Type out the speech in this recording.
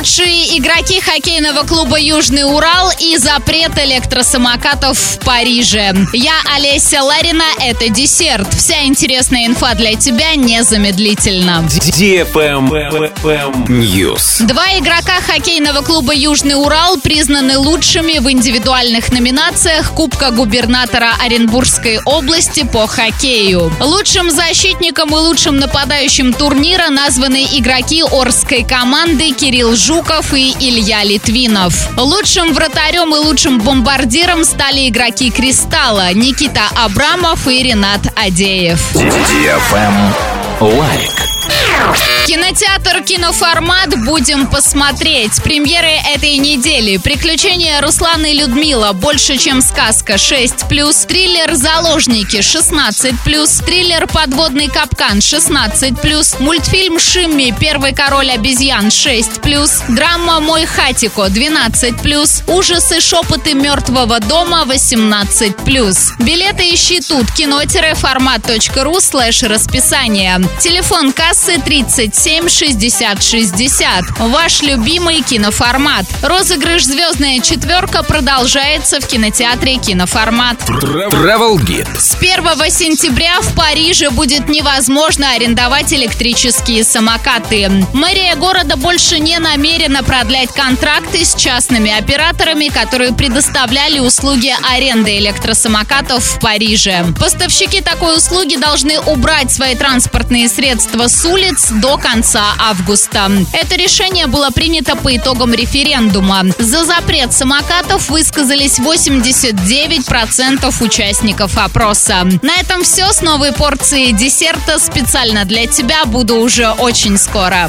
Лучшие игроки хоккейного клуба «Южный Урал» и запрет электросамокатов в Париже. Я Олеся Ларина, это десерт. Вся интересная инфа для тебя незамедлительно. News. Два игрока хоккейного клуба «Южный Урал» признаны лучшими в индивидуальных номинациях Кубка губернатора Оренбургской области по хоккею. Лучшим защитником и лучшим нападающим турнира названы игроки Орской команды Кирилл Жуков и Илья Литвинов. Лучшим вратарем и лучшим бомбардиром стали игроки «Кристалла» Никита Абрамов и Ренат Адеев. Лайк. Кинотеатр «Киноформат» будем посмотреть. Премьеры этой недели. Приключения Руслана и Людмила. Больше, чем сказка. 6+. Триллер «Заложники». 16+. Триллер «Подводный капкан». 16+. Мультфильм «Шимми. Первый король обезьян». 6+. Драма «Мой хатико». 12+. Ужасы «Шепоты мертвого дома». 18+. Билеты ищи тут. кино-формат.ру слэш расписание. Телефон кассы 37 60 60. Ваш любимый киноформат. Розыгрыш «Звездная четверка» продолжается в кинотеатре «Киноформат». Travel Guide. С 1 сентября в Париже будет невозможно арендовать электрические самокаты. Мэрия города больше не намерена продлять контракты с частными операторами, которые предоставляли услуги аренды электросамокатов в Париже. Поставщики такой услуги должны убрать свои транспортные средства с улиц до конца августа. Это решение было принято по итогам референдума. За запрет самокатов высказались 89% участников опроса. На этом все с новой порцией десерта специально для тебя. Буду уже очень скоро.